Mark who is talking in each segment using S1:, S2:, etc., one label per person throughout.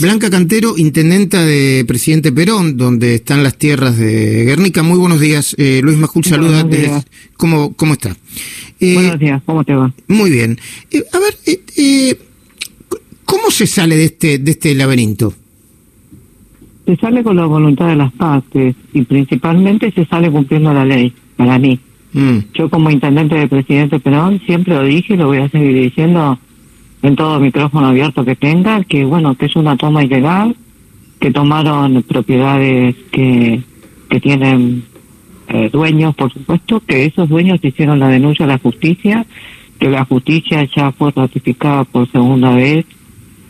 S1: Blanca Cantero, intendenta de Presidente Perón, donde están las tierras de Guernica. Muy buenos días. Eh, Luis Majul saluda. ¿cómo, ¿Cómo está?
S2: Eh, buenos días, ¿cómo te va?
S1: Muy bien. Eh, a ver, eh, ¿cómo se sale de este, de este laberinto?
S2: Se sale con la voluntad de las partes y principalmente se sale cumpliendo la ley, para mí. Mm. Yo como intendente de Presidente Perón siempre lo dije y lo voy a seguir diciendo en todo micrófono abierto que tenga, que bueno, que es una toma ilegal, que tomaron propiedades que, que tienen eh, dueños, por supuesto, que esos dueños hicieron la denuncia a la justicia, que la justicia ya fue ratificada por segunda vez,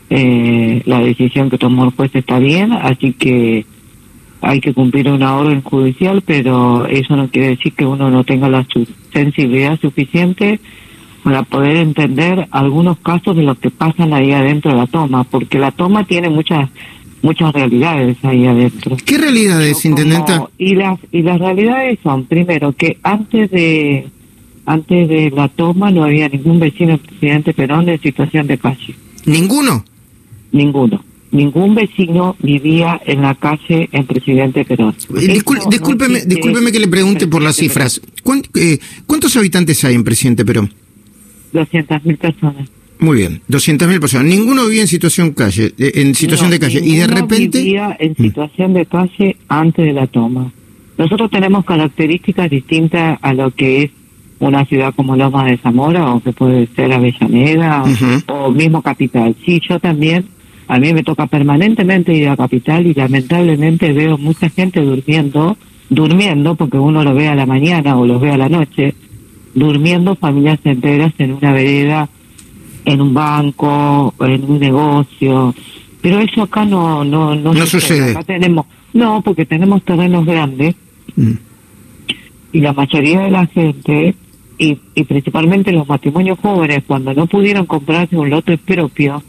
S2: eh, la decisión que tomó el juez está bien, así que hay que cumplir una orden judicial, pero eso no quiere decir que uno no tenga la sensibilidad suficiente para poder entender algunos casos de lo que pasan ahí adentro de la toma, porque la toma tiene muchas muchas realidades ahí adentro.
S1: ¿Qué realidades, intendenta?
S2: Y las y las realidades son primero que antes de antes de la toma no había ningún vecino presidente Perón en situación de calle.
S1: ¿Ninguno?
S2: Ninguno. Ningún vecino vivía en la calle en Presidente Perón.
S1: Eh, discúlpeme, discúlpeme que le pregunte por las cifras. Eh, ¿Cuántos habitantes hay en Presidente Perón?
S2: 200.000 personas.
S1: Muy bien, 200.000 personas. Ninguno vivía en situación calle, eh, en situación de calle. Y de repente.
S2: vivía en mm. situación de calle antes de la toma. Nosotros tenemos características distintas a lo que es una ciudad como Loma de Zamora o que puede ser Avellaneda o, mismo Capital. Sí, yo también, a mí me toca permanentemente ir a Capital y lamentablemente veo mucha gente durmiendo, durmiendo porque uno lo ve a la mañana o lo ve a la noche, durmiendo familias enteras en una vereda, en un banco, en un negocio. Pero eso acá no no
S1: no, sucede. Acá
S2: tenemos no, porque tenemos terrenos grandes mm. y la mayoría de la gente y, y principalmente los matrimonios jóvenes cuando no pudieron comprarse un lote propio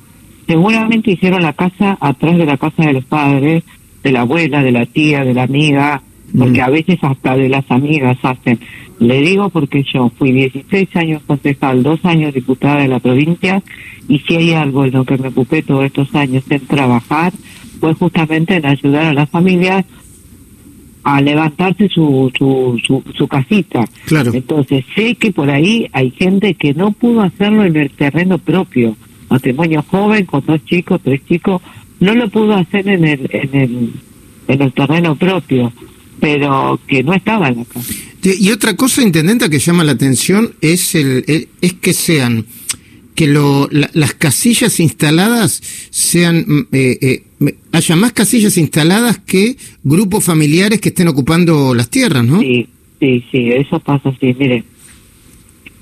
S2: seguramente hicieron la casa atrás de la casa de los padres, de la abuela, de la tía, de la amiga, porque mm. a veces hasta de las amigas hacen. Le digo porque yo fui 16 años concejal, dos años diputada de la provincia, y si hay algo en lo que me ocupé todos estos años en trabajar, fue justamente en ayudar a las familias a levantarse su, su, su, casita.
S1: Claro.
S2: Entonces sé que por ahí hay gente que no pudo hacerlo en el terreno propio. Matrimonio joven con dos chicos, tres chicos, no lo pudo hacer en el, en el, en el terreno propio pero que no estaba en la casa.
S1: Y otra cosa, intendenta, que llama la atención es el, es que sean que lo, las casillas instaladas sean mm, eh, eh, haya más casillas instaladas que grupos familiares que estén ocupando las tierras, ¿no?
S2: Sí, sí, sí, eso pasa así. Mire,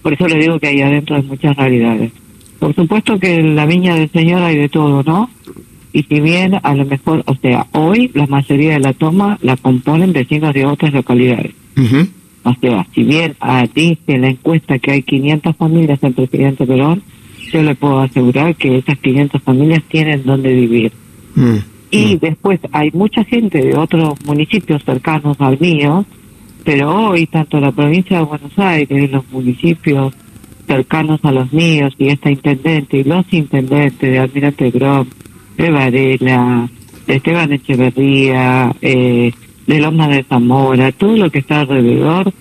S2: por eso le digo que ahí adentro hay muchas realidades. Por supuesto que en la viña del Señor hay de todo, ¿no? Y si bien a lo mejor, o sea, hoy la mayoría de la toma la componen vecinos de otras localidades. O sea, si bien dice la encuesta que hay 500 familias en Presidente Perón, yo le puedo asegurar que esas 500 familias tienen donde vivir. Mm, y mm. después hay mucha gente de otros municipios cercanos al mío, pero hoy tanto la provincia de Buenos Aires, los municipios cercanos a los míos y esta intendente y los intendentes de Almirante Grom, de Varela, de Esteban Echeverría, eh, de Loma de Zamora, todo lo que está alrededor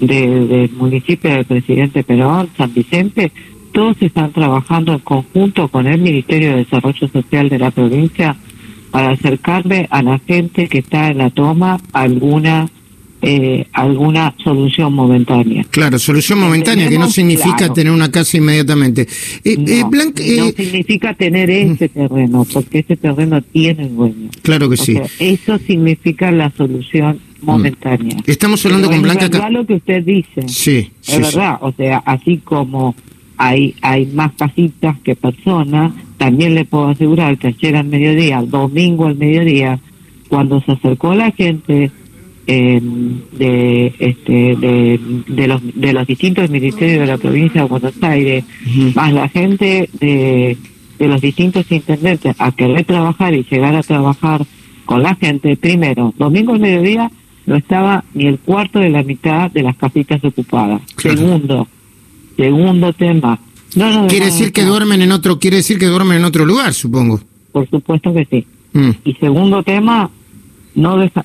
S2: del municipio del presidente Perón, San Vicente, todos están trabajando en conjunto con el Ministerio de Desarrollo Social de la provincia para acercarle a la gente que está en la toma alguna eh, alguna solución momentánea.
S1: Claro, solución momentánea, que no significa tener una casa inmediatamente.
S2: Eh, eh no, no significa tener ese terreno, porque ese terreno tiene dueño.
S1: Claro que sí.
S2: eso significa la solución mm. momentánea.
S1: Estamos hablando con Blanca.
S2: Es verdad lo que usted dice.
S1: Sí.
S2: Es verdad, o sea, así como hay hay más casitas que personas, también le puedo asegurar que ayer al mediodía, domingo al mediodía, cuando se acercó la gente eh, de, este, de, de, los, de los distintos ministerios de la provincia de Buenos Aires, más la gente de, de los distintos intendentes a querer trabajar y llegar a trabajar con la gente, primero, domingo al mediodía no estaba ni el cuarto de la mitad de las casitas ocupadas. Segundo, segundo tema.
S1: No, quiere decir que duermen en otro, quiere decir que duermen en otro lugar, supongo.
S2: por supuesto que sí.
S1: Mm.
S2: Y segundo tema, no deja,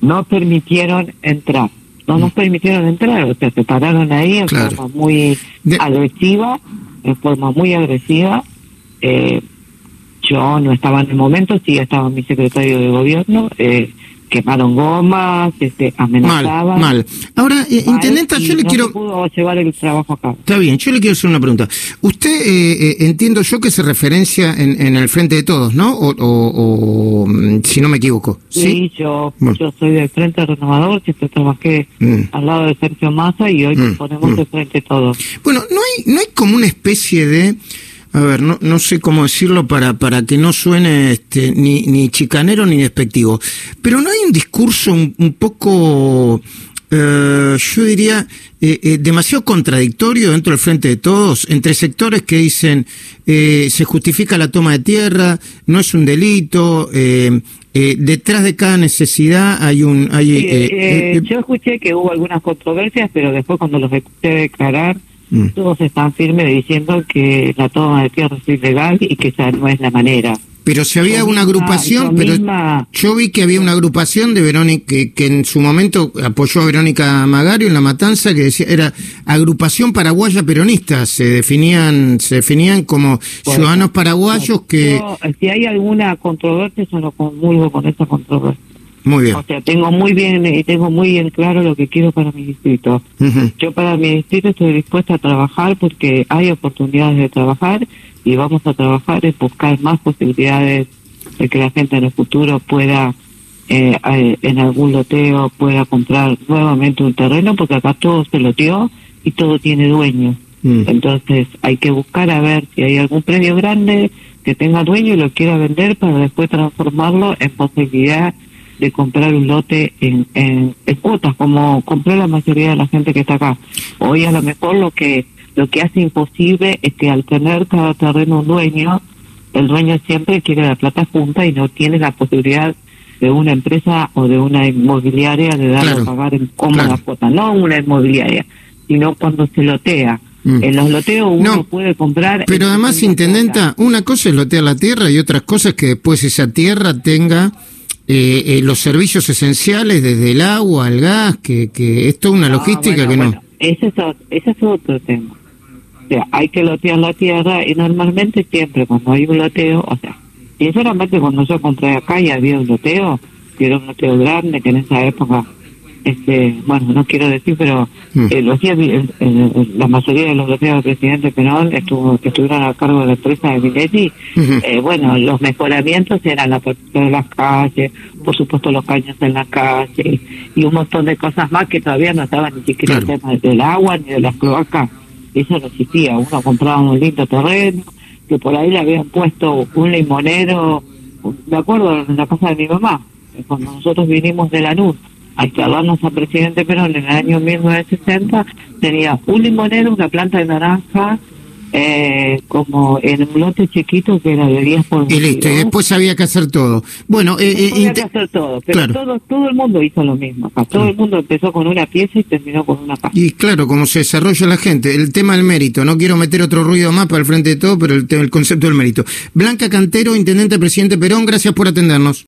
S2: no permitieron entrar. No nos permitieron entrar, o sea, se pararon ahí en
S1: Claro.
S2: forma muy
S1: De-
S2: agresiva, en forma muy agresiva. Eh, yo no estaba en el momento, sí estaba mi secretario de gobierno, eh, quemaron gomas, este, amenazaban.
S1: mal. Ahora, eh, intendenta, yo le
S2: no
S1: quiero...
S2: se pudo llevar el trabajo a cabo.
S1: Está bien, yo le quiero hacer una pregunta. Usted, eh, eh, entiendo yo que se referencia en, en el Frente de Todos, ¿no? O, o- o, mm, si no me equivoco.
S2: Sí,
S1: Sí.
S2: yo,
S1: Bueno.
S2: yo soy del Frente Renovador, siempre trabajé
S1: Mm.
S2: al lado de Sergio Massa y hoy
S1: Mm,
S2: ponemos
S1: mm.
S2: el Frente Todos.
S1: Bueno, no hay, no hay como una especie de, a ver, no, no sé cómo decirlo para, para que no suene este, ni, ni chicanero ni despectivo, pero no hay un discurso un, un poco, eh, yo diría, eh, eh, demasiado contradictorio dentro del frente de todos, entre sectores que dicen eh, se justifica la toma de tierra, no es un delito, detrás de cada necesidad hay un... Hay,
S2: Sí, yo escuché que hubo algunas controversias, pero después cuando los escuché declarar,
S1: Mm.
S2: todos están firmes diciendo que la toma de tierra es ilegal y que esa no es la manera.
S1: Pero si había
S2: Yo
S1: una
S2: misma-
S1: agrupación,
S2: yo
S1: pero
S2: misma-
S1: yo vi que había una agrupación de Verónica que, que en su momento apoyó a Verónica Magario en la matanza que decía era agrupación paraguaya peronista, se definían se definían como ciudadanos paraguayos que
S2: Yo, si hay alguna controversia, yo no comulgo con esa controversia.
S1: Muy bien.
S2: O sea, tengo muy bien y tengo muy bien claro lo que quiero para mi distrito. Yo para mi distrito estoy dispuesta a trabajar porque hay oportunidades de trabajar y vamos a trabajar en buscar más posibilidades de que la gente en el futuro pueda, eh, eh, en algún loteo, pueda comprar nuevamente un terreno porque acá todo se loteó y todo tiene dueño.
S1: Mm.
S2: Entonces hay que buscar a ver si hay algún predio grande que tenga dueño y lo quiera vender para después transformarlo en posibilidad de comprar un lote en, en, en cuotas, como compró la mayoría de la gente que está acá. Hoy a lo mejor lo que lo que hace imposible es que al tener cada terreno un dueño, el dueño siempre quiere la plata junta y no tiene la posibilidad de una empresa o de una inmobiliaria de
S1: Claro,
S2: a pagar en cómoda
S1: claro.
S2: cuota, no una inmobiliaria, sino cuando se lotea.
S1: Mm.
S2: En los loteos uno
S1: No,
S2: puede comprar...
S1: Pero además, intendenta, una cosa es lotear la tierra y otra cosa es que después esa tierra tenga eh, eh, los servicios esenciales desde el agua, el gas, que, que es toda una
S2: Ah,
S1: logística
S2: bueno,
S1: que no.
S2: bueno, ese, es, ese es otro tema. O sea, hay que lotear la tierra y normalmente siempre cuando hay un loteo, o sea, sinceramente cuando yo compré acá y había un loteo, que era un loteo grande, que en esa época, este, bueno, no quiero decir, pero
S1: Mm.
S2: eh, lo hacía bi- eh, eh, la mayoría de los loteos del presidente Perón estuvo, que estuvieron a cargo de la empresa de Minetti, eh, bueno, los mejoramientos eran la protección de las calles, por supuesto los caños en la calle y un montón de cosas más que todavía no estaban ni siquiera
S1: Claro.
S2: el tema del agua ni de las cloacas. Eso no existía. Uno compraba un lindo terreno, que por ahí le habían puesto un limonero, me acuerdo en la casa de mi mamá, cuando nosotros vinimos de Lanús a instalarnos a Presidente Perón en el año 1960, tenía un limonero, una planta de naranja, eh, como en un lote chiquito que era de 10 por
S1: Y listo, y
S2: 22.
S1: después había que hacer todo. Bueno, eh, eh,
S2: Había que hacer todo, pero
S1: Claro.
S2: todo, todo el mundo hizo lo mismo acá. Todo el mundo empezó con una pieza y terminó con una casa.
S1: Y claro, como se desarrolla la gente, el tema del mérito, no quiero meter otro ruido más para el frente de todo, pero el, el concepto del mérito. Blanca Cantero, Intendente Presidente Perón, gracias por atendernos.